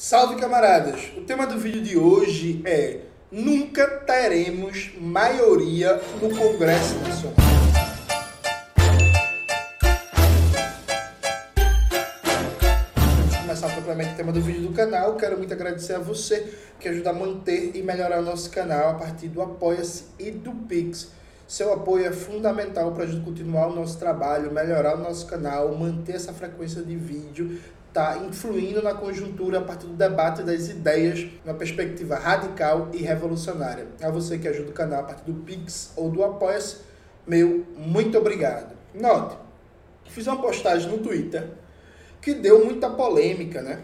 Salve camaradas! O tema do vídeo de hoje é Nunca teremos maioria no Congresso Nacional. Antes de começar propriamente o tema do vídeo do canal, quero muito agradecer a você que ajuda a manter e melhorar nosso canal a partir do Apoia-se e do Pix. Seu apoio é fundamental para a gente continuar o nosso trabalho, melhorar o nosso canal, manter essa frequência de vídeo, está influindo na conjuntura a partir do debate das ideias, uma perspectiva radical e revolucionária. A você que ajuda o canal a partir do Pix ou do Apoia-se, meu muito obrigado. Note, fiz uma postagem no Twitter que deu muita polêmica, né?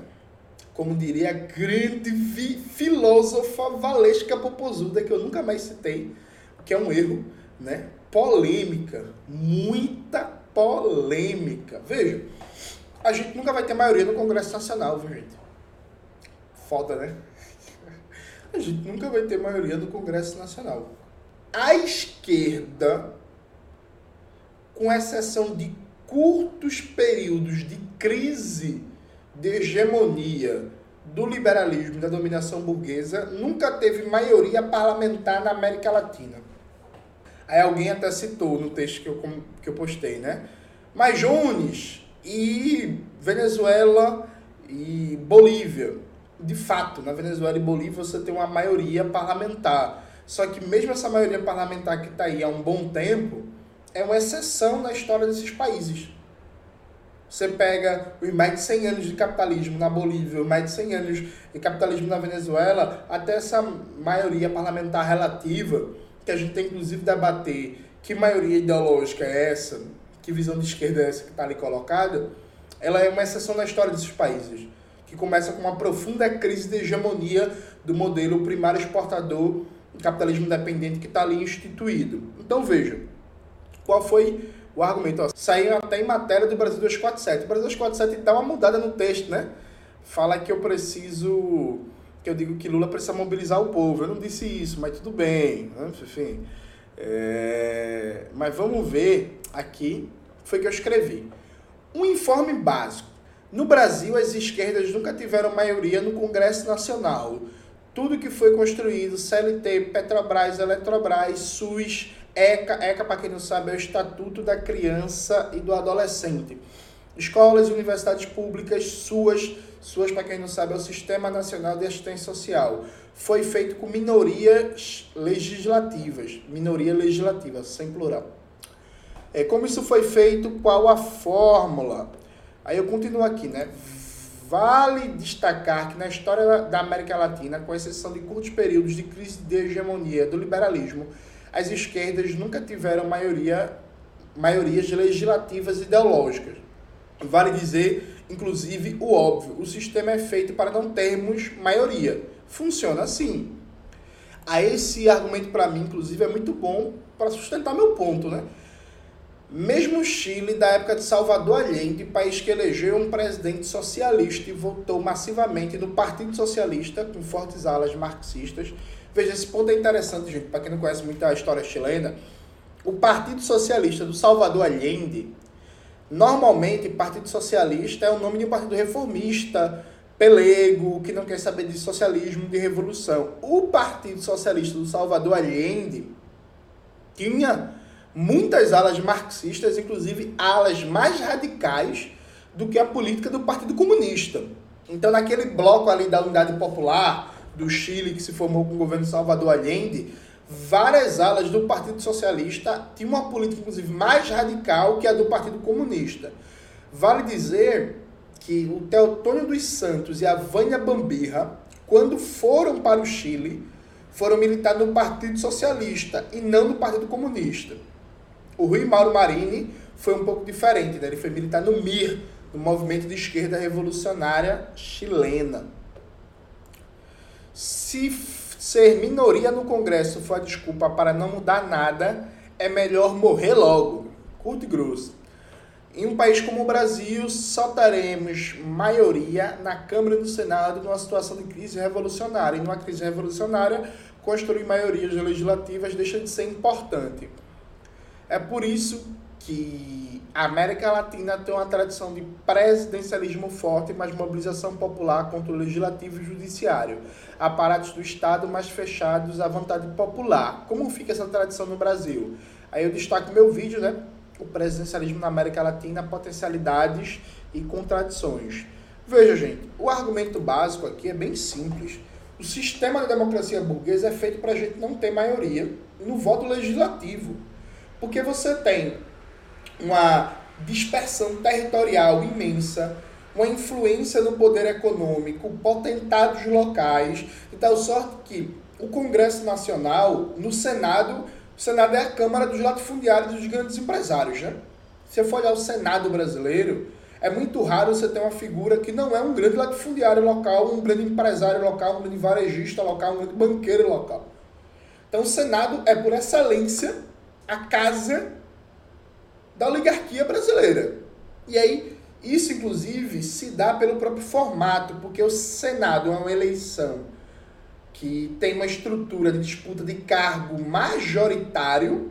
Como diria a grande fi filósofa Valesca Popozuda, que eu nunca mais citei, que é um erro, né? Polêmica, muita polêmica. Veja, a gente nunca vai ter maioria no Congresso Nacional, viu, gente? Foda, né? A gente nunca vai ter maioria no Congresso Nacional. A esquerda, com exceção de curtos períodos de crise de hegemonia do liberalismo e da dominação burguesa, nunca teve maioria parlamentar na América Latina. Aí alguém até citou no texto que eu, que eu postei, né? Mas Jones, e Venezuela e Bolívia. De fato, na Venezuela e Bolívia você tem uma maioria parlamentar. Só que mesmo essa maioria parlamentar que está aí há um bom tempo, é uma exceção na história desses países. Você pega os mais de 100 anos de capitalismo na Bolívia, os mais de 100 anos de capitalismo na Venezuela, até essa maioria parlamentar relativa, que a gente tem inclusive debater que maioria ideológica é essa, que visão de esquerda é essa que está ali colocada, ela é uma exceção na história desses países, que começa com uma profunda crise de hegemonia do modelo primário exportador capitalismo dependente que está ali instituído. Então veja, qual foi o argumento? Ó, saiu até em matéria do Brasil 247. O Brasil 247 dá uma mudada no texto, né? Fala que eu preciso, que eu digo que Lula precisa mobilizar o povo. Eu não disse isso, mas tudo bem. Né? Enfim, é... mas vamos ver aqui foi que eu escrevi. Um informe básico. No Brasil, as esquerdas nunca tiveram maioria no Congresso Nacional. Tudo que foi construído, CLT, Petrobras, Eletrobras, SUS, ECA, ECA, para quem não sabe, é o Estatuto da Criança e do Adolescente. Escolas e universidades públicas, SUAS, SUAS, para quem não sabe, é o Sistema Nacional de Assistência Social. Foi feito com minorias legislativas, minoria legislativa, sem plural. É, como isso foi feito, qual a fórmula? Aí eu continuo aqui, né? Vale destacar que na história da América Latina, com exceção de curtos períodos de crise de hegemonia do liberalismo, as esquerdas nunca tiveram maioria, maiorias legislativas ideológicas. Vale dizer, inclusive, o óbvio: o sistema é feito para não termos maioria. Funciona assim. A esse argumento, para mim, inclusive, é muito bom para sustentar meu ponto, né? Mesmo o Chile, da época de Salvador Allende, país que elegeu um presidente socialista e votou massivamente no Partido Socialista, com fortes alas marxistas. Veja, esse ponto é interessante, gente, para quem não conhece muito a história chilena. O Partido Socialista do Salvador Allende, normalmente, Partido Socialista é o nome de um partido reformista, pelego, que não quer saber de socialismo, de revolução. O Partido Socialista do Salvador Allende tinha muitas alas marxistas, inclusive alas mais radicais do que a política do Partido Comunista. Então, naquele bloco ali da Unidade Popular do Chile, que se formou com o governo Salvador Allende, várias alas do Partido Socialista tinham uma política, inclusive, mais radical que a do Partido Comunista. Vale dizer que o Teotônio dos Santos e a Vânia Bambirra, quando foram para o Chile, foram militar no Partido Socialista e não no Partido Comunista. O Rui Mauro Marini foi um pouco diferente, né? ele foi militar no MIR, no Movimento de Esquerda Revolucionária Chilena. Se ser minoria no Congresso for a desculpa para não mudar nada, é melhor morrer logo. Curto e grosso. Em um país como o Brasil, só teremos maioria na Câmara e no Senado numa situação de crise revolucionária. E numa crise revolucionária, construir maiorias legislativas deixa de ser importante. É por isso que a América Latina tem uma tradição de presidencialismo forte, mas mobilização popular contra o legislativo e judiciário. Aparatos do Estado mais fechados à vontade popular. Como fica essa tradição no Brasil? Aí eu destaco meu vídeo, né? O presidencialismo na América Latina, potencialidades e contradições. Veja, gente, o argumento básico aqui é bem simples. O sistema da democracia burguesa é feito para a gente não ter maioria no voto legislativo. Porque você tem uma dispersão territorial imensa, uma influência no poder econômico, potentados locais, de tal sorte que o Congresso Nacional, no Senado, o Senado é a Câmara dos latifundiários dos grandes empresários, né? Se você for olhar o Senado brasileiro, é muito raro você ter uma figura que não é um grande latifundiário local, um grande empresário local, um grande varejista local, um grande banqueiro local. Então o Senado é, por excelência, a casa da oligarquia brasileira. E aí, isso inclusive se dá pelo próprio formato, porque o Senado é uma eleição que tem uma estrutura de disputa de cargo majoritário.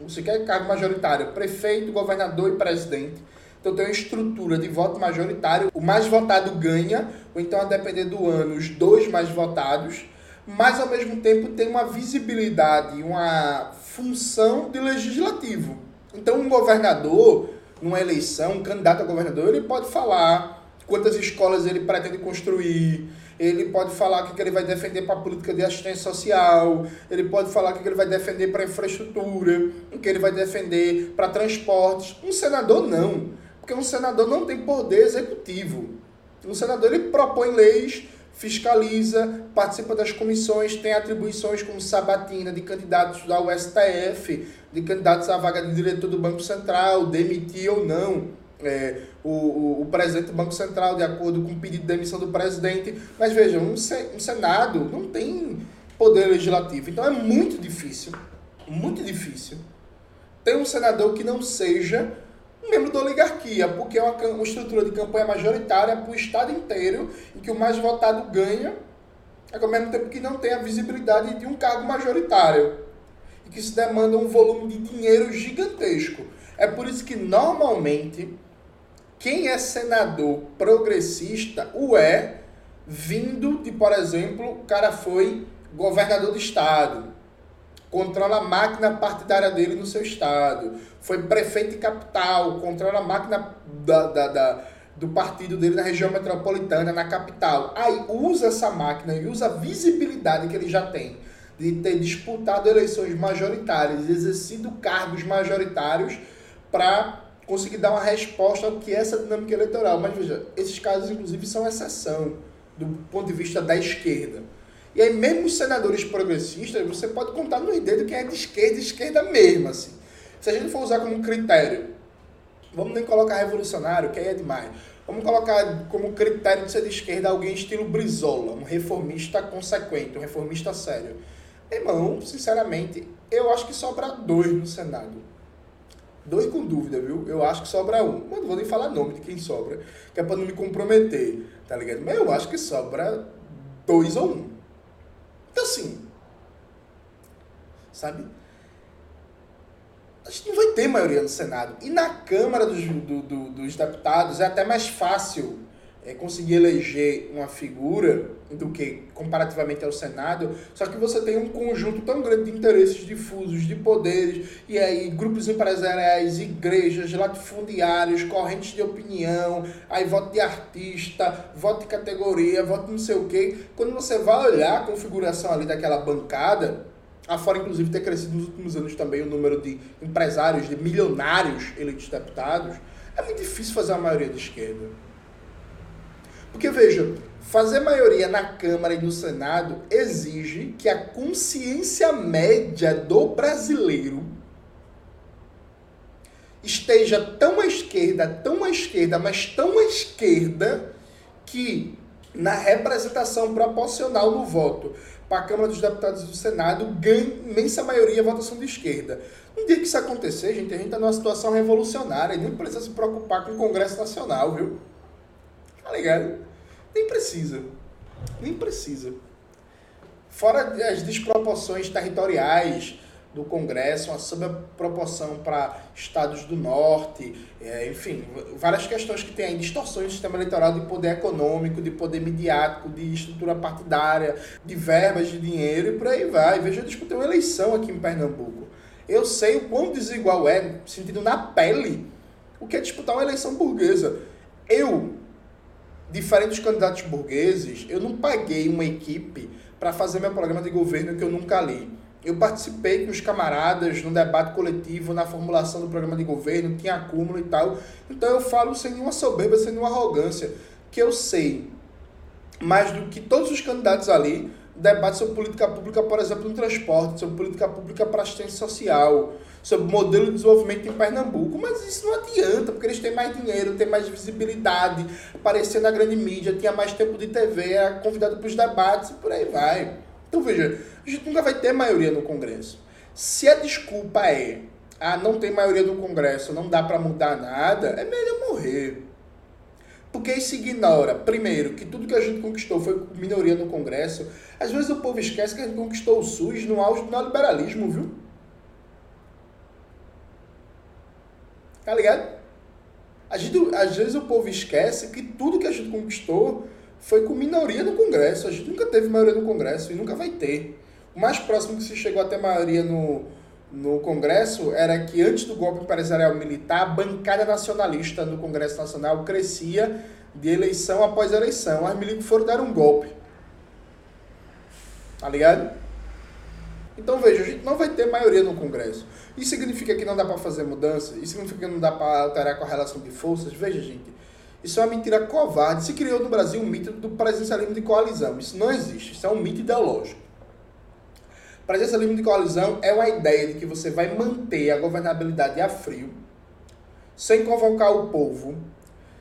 Você quer cargo majoritário? Prefeito, governador e presidente. Então tem uma estrutura de voto majoritário. O mais votado ganha, ou então, a depender do ano, os dois mais votados. Mas ao mesmo tempo tem uma visibilidade, uma função de legislativo. Então, um governador, numa eleição, um candidato a governador, ele pode falar quantas escolas ele pretende construir, ele pode falar o que ele vai defender para a política de assistência social, ele pode falar o que ele vai defender para infraestrutura, o que ele vai defender para transportes. Um senador não, porque um senador não tem poder executivo. Um senador ele propõe leis fiscaliza, participa das comissões, tem atribuições como sabatina de candidatos ao STF, de candidatos à vaga de diretor do Banco Central, demitir ou não é, o, o, o, presidente do Banco Central, de acordo com o pedido de demissão do presidente. Mas vejam, um, um Senado não tem poder legislativo, então é muito difícil, muito difícil, ter um senador que não seja membro da oligarquia, porque é uma, uma estrutura de campanha majoritária para o Estado inteiro, em que o mais votado ganha, ao mesmo tempo que não tem a visibilidade de um cargo majoritário, e que se demanda um volume de dinheiro gigantesco. É por isso que, normalmente, quem é senador progressista o é vindo de, por exemplo, o cara foi governador do estado, controla a máquina partidária dele no seu estado, foi prefeito de capital, controla a máquina da, da, da, do partido dele na região metropolitana, na capital. Aí usa essa máquina e usa a visibilidade que ele já tem de ter disputado eleições majoritárias, exercido cargos majoritários para conseguir dar uma resposta ao que é essa dinâmica eleitoral. Mas veja, esses casos inclusive são exceção do ponto de vista da esquerda. E aí, mesmo os senadores progressistas, você pode contar nos dedos quem é de esquerda, esquerda mesmo, assim. Se a gente for usar como critério, vamos nem colocar revolucionário, que aí é demais. Vamos colocar como critério de ser de esquerda alguém estilo Brizola, um reformista consequente, um reformista sério. Irmão, sinceramente, eu acho que sobra dois no Senado. Dois com dúvida, viu? Eu acho que sobra um. Mas não vou nem falar nome de quem sobra, que é pra não me comprometer, tá ligado? Mas eu acho que sobra dois ou um. Então, assim, sabe? A gente não vai ter maioria no Senado. E na Câmara dos, do, do, dos Deputados é até mais fácil é, conseguir eleger uma figura do que comparativamente ao Senado, só que você tem um conjunto tão grande de interesses difusos, de poderes, e aí grupos empresariais, igrejas, latifundiários, correntes de opinião, aí voto de artista, voto de categoria, voto não sei o quê. Quando você vai olhar a configuração ali daquela bancada, afora inclusive ter crescido nos últimos anos também o número de empresários, de milionários eleitos deputados, é muito difícil fazer a maioria de esquerda. Porque veja, fazer maioria na Câmara e no Senado exige que a consciência média do brasileiro esteja tão à esquerda, tão à esquerda, mas tão à esquerda que na representação proporcional no voto para a Câmara dos Deputados e do Senado ganhe imensa maioria a votação de esquerda. Um dia que isso acontecer, gente, a gente está numa situação revolucionária e nem precisa se preocupar com o Congresso Nacional, viu? Tá ligado? Nem precisa. Nem precisa. Fora as desproporções territoriais, do Congresso, uma subproporção para estados do norte, é, enfim, várias questões que tem aí, distorções do sistema eleitoral de poder econômico, de poder midiático, de estrutura partidária, de verbas de dinheiro e por aí vai. Veja, eu disputei uma eleição aqui em Pernambuco. Eu sei o quão desigual é, sentindo na pele, o que é disputar uma eleição burguesa. Eu, diferente dos candidatos burgueses, eu não paguei uma equipe para fazer meu programa de governo que eu nunca li. Eu participei com os camaradas no debate coletivo, na formulação do programa de governo, tinha acúmulo e tal. Então eu falo sem nenhuma soberba, sem nenhuma arrogância, que eu sei mais do que todos os candidatos ali, debate sobre política pública, por exemplo, no transporte, sobre política pública para assistência social, sobre modelo de desenvolvimento em Pernambuco. Mas isso não adianta, porque eles têm mais dinheiro, têm mais visibilidade, aparecer na grande mídia, tinha mais tempo de TV, era convidado para os debates e por aí vai. Então veja, a gente nunca vai ter maioria no Congresso. Se a desculpa é, ah, não tem maioria no Congresso, não dá para mudar nada, é melhor morrer. Porque isso ignora, primeiro, que tudo que a gente conquistou foi minoria no Congresso. Às vezes o povo esquece que a gente conquistou o SUS no auge do neoliberalismo, viu? Tá ligado? A gente, às vezes o povo esquece que tudo que a gente conquistou foi com minoria no Congresso. A gente nunca teve maioria no Congresso e nunca vai ter. O mais próximo que se chegou a ter maioria no, no Congresso era que antes do golpe empresarial militar, a bancada nacionalista no Congresso Nacional crescia de eleição após eleição. As milícias foram dar um golpe. Tá ligado? Então veja, a gente não vai ter maioria no Congresso. Isso significa que não dá para fazer mudança? Isso significa que não dá para alterar a relação de forças? Veja, gente, isso é uma mentira covarde. Se criou no Brasil um mito do presidencialismo de coalizão. Isso não existe. Isso é um mito ideológico. Presidencialismo de coalizão é uma ideia de que você vai manter a governabilidade a frio, sem convocar o povo,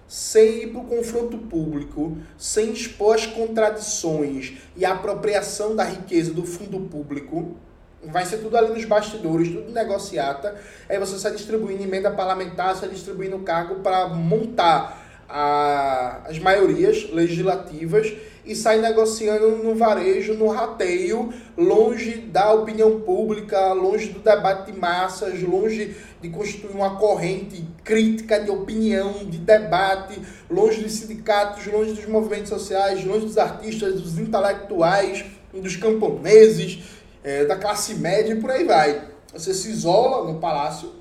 sem ir para o confronto público, sem expor as contradições e a apropriação da riqueza do fundo público. Vai ser tudo ali nos bastidores, tudo negociata. Aí você sai distribuindo emenda parlamentar, sai distribuindo cargo para montar a, as maiorias legislativas e sai negociando no varejo, no rateio, longe da opinião pública, longe do debate de massas, longe de constituir uma corrente crítica de opinião, de debate, longe dos sindicatos, longe dos movimentos sociais, longe dos artistas, dos intelectuais, dos camponeses, é, da classe média e por aí vai. Você se isola no palácio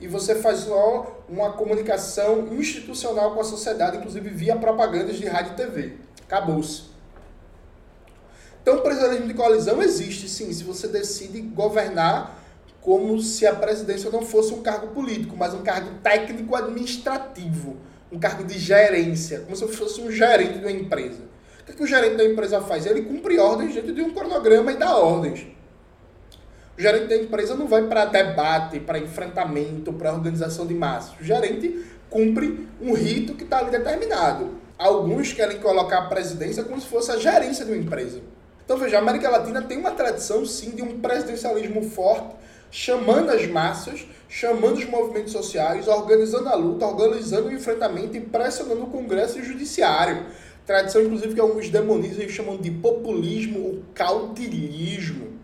e você faz só uma comunicação institucional com a sociedade, inclusive via propagandas de rádio e TV. Acabou-se. Então, o presidencialismo de coalizão existe, sim, se você decide governar como se a presidência não fosse um cargo político, mas um cargo técnico-administrativo, um cargo de gerência, como se fosse um gerente de uma empresa. O que, é que o gerente da empresa faz? Ele cumpre ordens dentro de um cronograma e dá ordens. O gerente da empresa não vai para debate, para enfrentamento, para organização de massas. O gerente cumpre um rito que está ali determinado. Alguns querem colocar a presidência como se fosse a gerência de uma empresa. Então veja, a América Latina tem uma tradição sim de um presidencialismo forte, chamando as massas, chamando os movimentos sociais, organizando a luta, organizando o enfrentamento e pressionando o Congresso e o Judiciário. Tradição, inclusive, que alguns demonizam e chamam de populismo ou caudilhismo.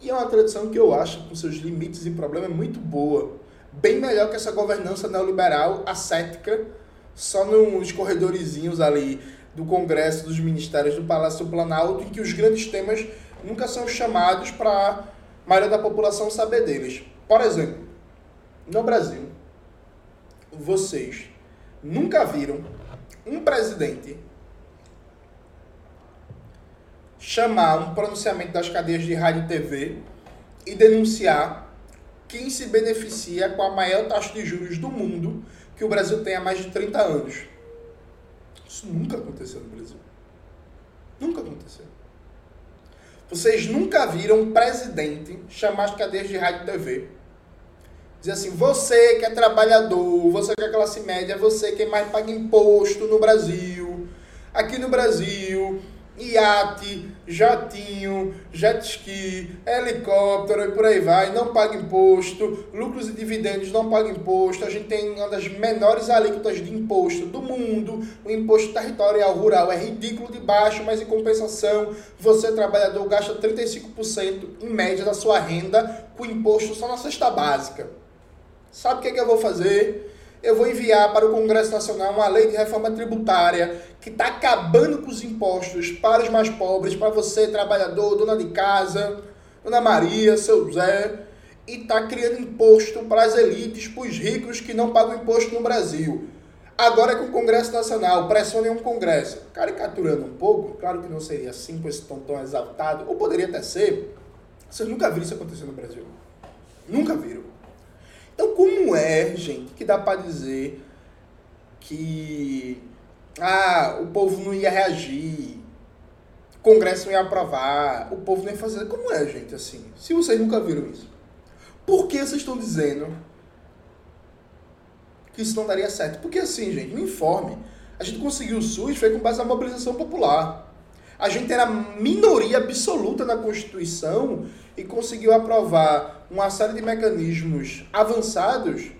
E é uma tradição que eu acho, com seus limites e problemas, muito boa. Bem melhor que essa governança neoliberal ascética, só nos corredorizinhos ali do Congresso, dos ministérios, do Palácio Planalto, em que os grandes temas nunca são chamados para a maioria da população saber deles. Por exemplo, no Brasil, vocês nunca viram um presidente chamar um pronunciamento das cadeias de rádio e TV e denunciar quem se beneficia com a maior taxa de juros do mundo que o Brasil tem há mais de 30 anos. Isso nunca aconteceu no Brasil. Nunca aconteceu. Vocês nunca viram um presidente chamar as cadeias de rádio e TV. Dizer assim, você que é trabalhador, você que é classe média, você que mais paga imposto no Brasil, aqui no Brasil, iate, jatinho, jet ski, helicóptero e por aí vai, não paga imposto, lucros e dividendos não pagam imposto, a gente tem uma das menores alíquotas de imposto do mundo, o imposto territorial rural é ridículo de baixo, mas em compensação, você trabalhador gasta 35% em média da sua renda com imposto só na cesta básica. Sabe o que, é que eu vou fazer? Eu vou enviar para o Congresso Nacional uma lei de reforma tributária que está acabando com os impostos para os mais pobres, para você, trabalhador, dona de casa, dona Maria, seu Zé, e está criando imposto para as elites, para os ricos que não pagam imposto no Brasil. Agora é com o Congresso Nacional, pressione um Congresso. Caricaturando um pouco, claro que não seria assim com esse tom tão exaltado, ou poderia até ser. Vocês nunca viram isso acontecer no Brasil. Nunca viram. Então, como é, gente, que dá para dizer que ah, o povo não ia reagir, o Congresso não ia aprovar, o povo não ia fazer. Como é, gente, assim? Se vocês nunca viram isso, por que vocês estão dizendo que isso não daria certo? Porque assim, gente, me informe. A gente conseguiu o SUS foi com base na mobilização popular. A gente era minoria absoluta na Constituição e conseguiu aprovar uma série de mecanismos avançados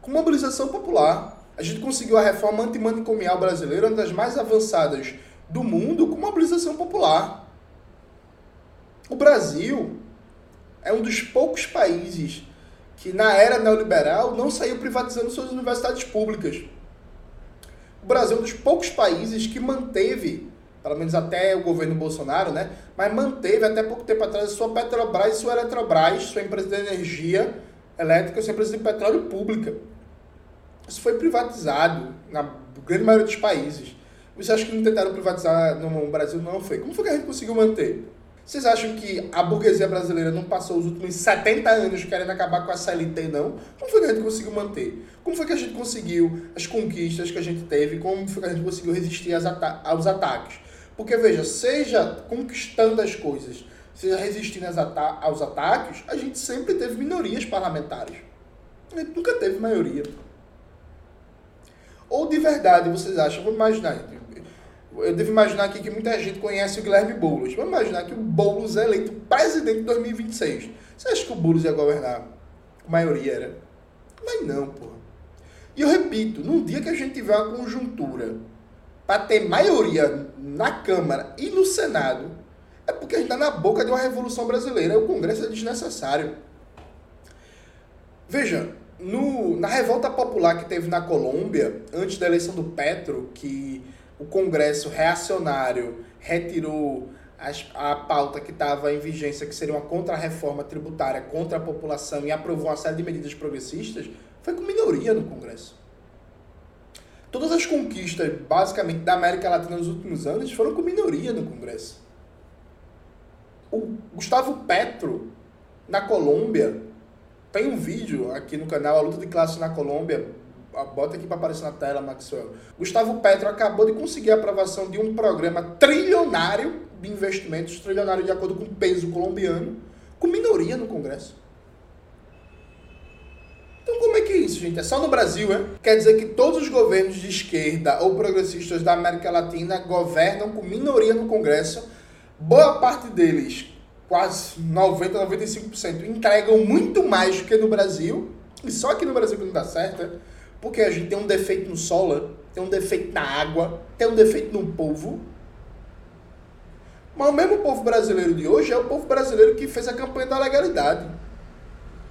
com mobilização popular. A gente conseguiu a reforma antimanicomial brasileira, uma das mais avançadas do mundo, com mobilização popular. O Brasil é um dos poucos países que, na era neoliberal, não saiu privatizando suas universidades públicas. O Brasil é um dos poucos países que manteve pelo menos até o governo Bolsonaro, né? Mas manteve até pouco tempo atrás a sua Petrobras e sua Eletrobras, sua empresa de energia elétrica, sua empresa de petróleo pública. Isso foi privatizado na grande maioria dos países. Você acha que não tentaram privatizar no Brasil? Não foi. Como foi que a gente conseguiu manter? Vocês acham que a burguesia brasileira não passou os últimos 70 anos querendo acabar com a CLT, não? Como foi que a gente conseguiu manter? Como foi que a gente conseguiu as conquistas que a gente teve? Como foi que a gente conseguiu resistir aos ataques? Porque, veja, seja conquistando as coisas, seja resistindo aos ataques, a gente sempre teve minorias parlamentares. A gente nunca teve maioria. Ou de verdade, vocês acham, vamos imaginar, eu devo imaginar aqui que muita gente conhece o Guilherme Boulos. Vamos imaginar que o Boulos é eleito presidente em 2026. Você acha que o Boulos ia governar? A maioria era. Mas não, porra. E eu repito, num dia que a gente tiver uma conjuntura para ter maioria na Câmara e no Senado, é porque a gente está na boca de uma revolução brasileira. O Congresso é desnecessário. Veja, no, na revolta popular que teve na Colômbia, antes da eleição do Petro, que o Congresso reacionário retirou as, a pauta que estava em vigência, que seria uma contra-reforma tributária contra a população, e aprovou uma série de medidas progressistas, foi com minoria no Congresso. Todas as conquistas, basicamente, da América Latina nos últimos anos foram com minoria no Congresso. O Gustavo Petro, na Colômbia, tem um vídeo aqui no canal, A Luta de Classe na Colômbia. Bota aqui para aparecer na tela, Maxwell. Gustavo Petro acabou de conseguir a aprovação de um programa trilionário de investimentos, trilionário de acordo com o peso colombiano, com minoria no Congresso. Então como é que é isso, gente? É só no Brasil, é? Quer dizer que todos os governos de esquerda ou progressistas da América Latina governam com minoria no Congresso. Boa parte deles, quase 90, 95%, entregam muito mais do que no Brasil. E só aqui no Brasil que não dá certo, é? Porque a gente tem um defeito no solo, tem um defeito na água, tem um defeito no povo. Mas o mesmo povo brasileiro de hoje é o povo brasileiro que fez a campanha da legalidade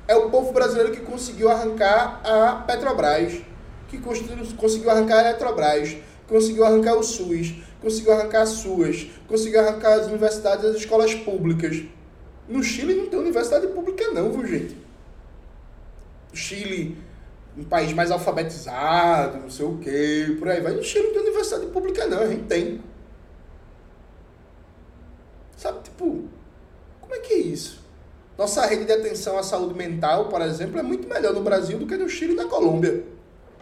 é o povo brasileiro que conseguiu arrancar a Petrobras, que conseguiu arrancar a Eletrobras, conseguiu arrancar o SUS, conseguiu arrancar as SUAS, conseguiu arrancar as universidades e as escolas públicas. No Chile não tem universidade pública não, viu gente? Chile, um país mais alfabetizado, não sei o quê, por aí vai. No Chile não tem universidade pública não, a gente tem. Sabe, tipo, como é que é isso? Nossa rede de atenção à saúde mental, por exemplo, é muito melhor no Brasil do que no Chile e na Colômbia.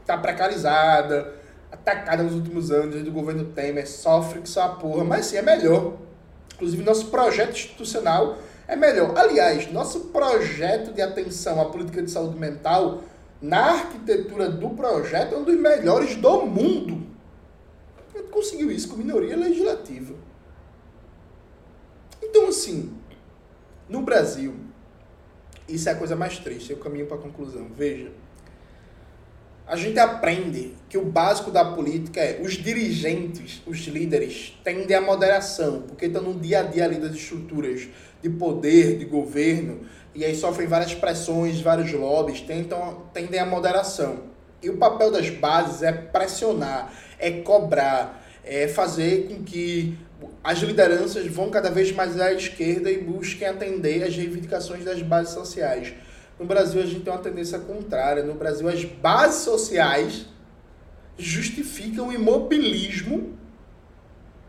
Está precarizada, atacada nos últimos anos do governo Temer, sofre que só a porra, mas sim é melhor. Inclusive, nosso projeto institucional é melhor. Aliás, nosso projeto de atenção à política de saúde mental, na arquitetura do projeto, é um dos melhores do mundo. A gente conseguiu isso com minoria legislativa. assim, no Brasil, isso é a coisa mais triste, eu caminho para a conclusão. Veja, a gente aprende que o básico da política é os dirigentes, os líderes, tendem à moderação, porque estão no dia a dia ali das estruturas de poder, de governo, e aí sofrem várias pressões, vários lobbies, tentam, tendem à moderação. E o papel das bases é pressionar, é cobrar, é fazer com que as lideranças vão cada vez mais à esquerda e busquem atender às reivindicações das bases sociais. No Brasil, a gente tem uma tendência contrária. No Brasil, as bases sociais justificam o imobilismo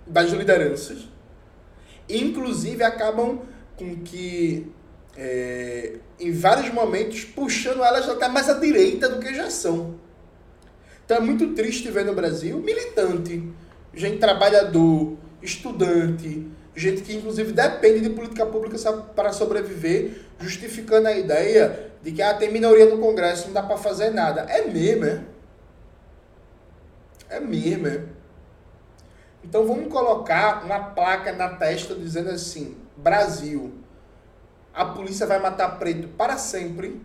das lideranças. Inclusive, acabam com que, é, em vários momentos, puxando elas até mais à direita do que já são. Então, é muito triste ver no Brasil militante, gente trabalhador, estudante, gente que inclusive depende de política pública para sobreviver, justificando a ideia de que ah, tem minoria no Congresso, não dá para fazer nada. É mesmo, é? É mesmo, é? Então vamos colocar uma placa na testa dizendo assim: Brasil, a polícia vai matar preto para sempre,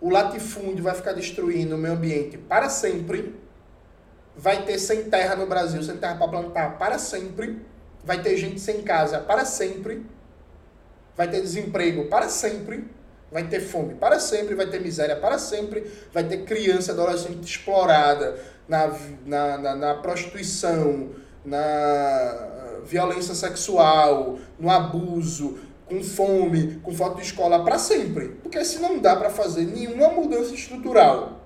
o latifúndio vai ficar destruindo o meio ambiente para sempre, vai ter sem terra no Brasil, sem terra para plantar para sempre. Vai ter gente sem casa para sempre, vai ter desemprego para sempre, vai ter fome para sempre, vai ter miséria para sempre, vai ter criança, adolescente explorada na, na, na, na prostituição, na violência sexual, no abuso, com fome, com falta de escola para sempre. Porque se não dá para fazer nenhuma mudança estrutural,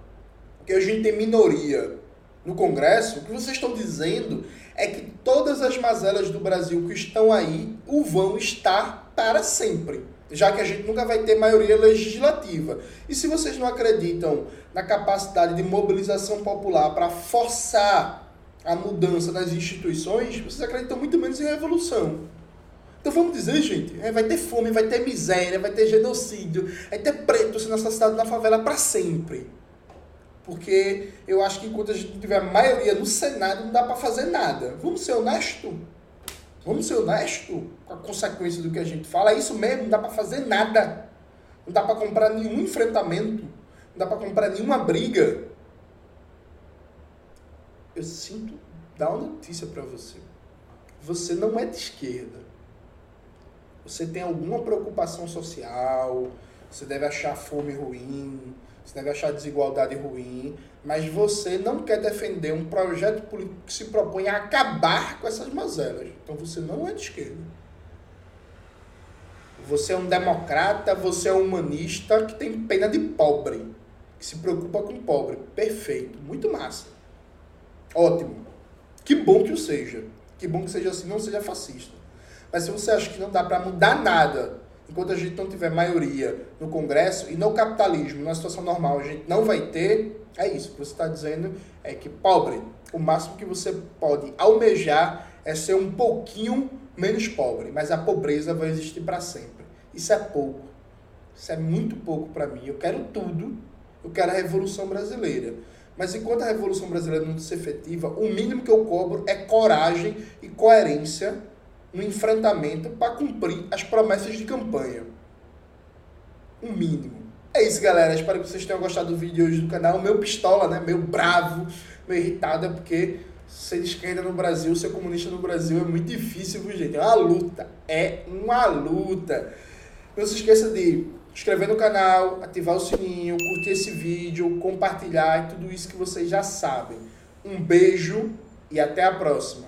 porque a gente tem minoria no Congresso, o que vocês estão dizendo é que todas as mazelas do Brasil que estão aí o vão estar para sempre, já que a gente nunca vai ter maioria legislativa. E se vocês não acreditam na capacidade de mobilização popular para forçar a mudança das instituições, vocês acreditam muito menos em revolução. Então vamos dizer, gente, é, vai ter fome, vai ter miséria, vai ter genocídio, vai ter preto sendo assassinado na favela para sempre. Porque eu acho que enquanto a gente tiver maioria no Senado, não dá para fazer nada. Vamos ser honestos? Vamos ser honestos com a consequência do que a gente fala? É isso mesmo, não dá para fazer nada. Não dá para comprar nenhum enfrentamento. Não dá para comprar nenhuma briga. Eu sinto dar uma notícia para você. Você não é de esquerda. Você tem alguma preocupação social. Você deve achar fome ruim você deve achar desigualdade ruim, mas você não quer defender um projeto político que se propõe a acabar com essas mazelas. Então você não é de esquerda. Você é um democrata, você é um humanista que tem pena de pobre, que se preocupa com pobre. Perfeito, muito massa. Ótimo. Que bom que o seja. Que bom que seja assim, não seja fascista. Mas se você acha que não dá para mudar nada enquanto a gente não tiver maioria no Congresso e no capitalismo, na situação normal, a gente não vai ter, é isso. O que você está dizendo é que pobre, o máximo que você pode almejar é ser um pouquinho menos pobre, mas a pobreza vai existir para sempre. Isso é pouco. Isso é muito pouco para mim. Eu quero tudo. Eu quero a Revolução Brasileira. Mas enquanto a Revolução Brasileira não se efetiva, o mínimo que eu cobro é coragem e coerência no enfrentamento para cumprir as promessas de campanha. Um mínimo. É isso, galera. Espero que vocês tenham gostado do vídeo hoje do canal. Meu pistola, né? Meu bravo, meu irritado, é porque ser de esquerda no Brasil, ser comunista no Brasil é muito difícil, viu, gente? É uma luta. É uma luta. Não se esqueça de inscrever no canal, ativar o sininho, curtir esse vídeo, compartilhar e tudo isso que vocês já sabem. Um beijo e até a próxima.